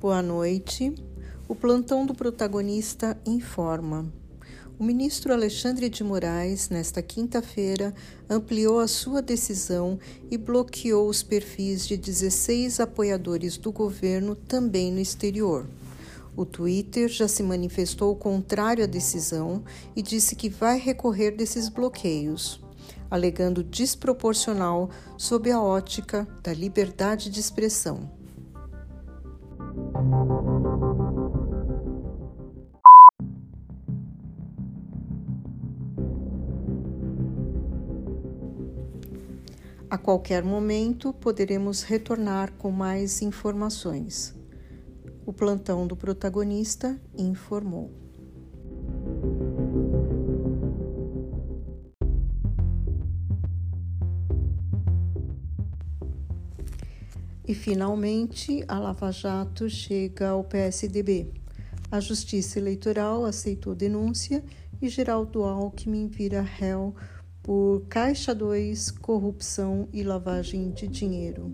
Boa noite. O plantão do protagonista informa. O ministro Alexandre de Moraes, nesta quinta-feira, ampliou a sua decisão e bloqueou os perfis de 16 apoiadores do governo também no exterior. O Twitter já se manifestou contrário à decisão e disse que vai recorrer desses bloqueios, alegando desproporcional sob a ótica da liberdade de expressão. A qualquer momento poderemos retornar com mais informações. O plantão do protagonista informou. E finalmente a Lava Jato chega ao PSDB. A Justiça Eleitoral aceitou denúncia e Geraldo Alckmin vira réu por Caixa 2, corrupção e lavagem de dinheiro.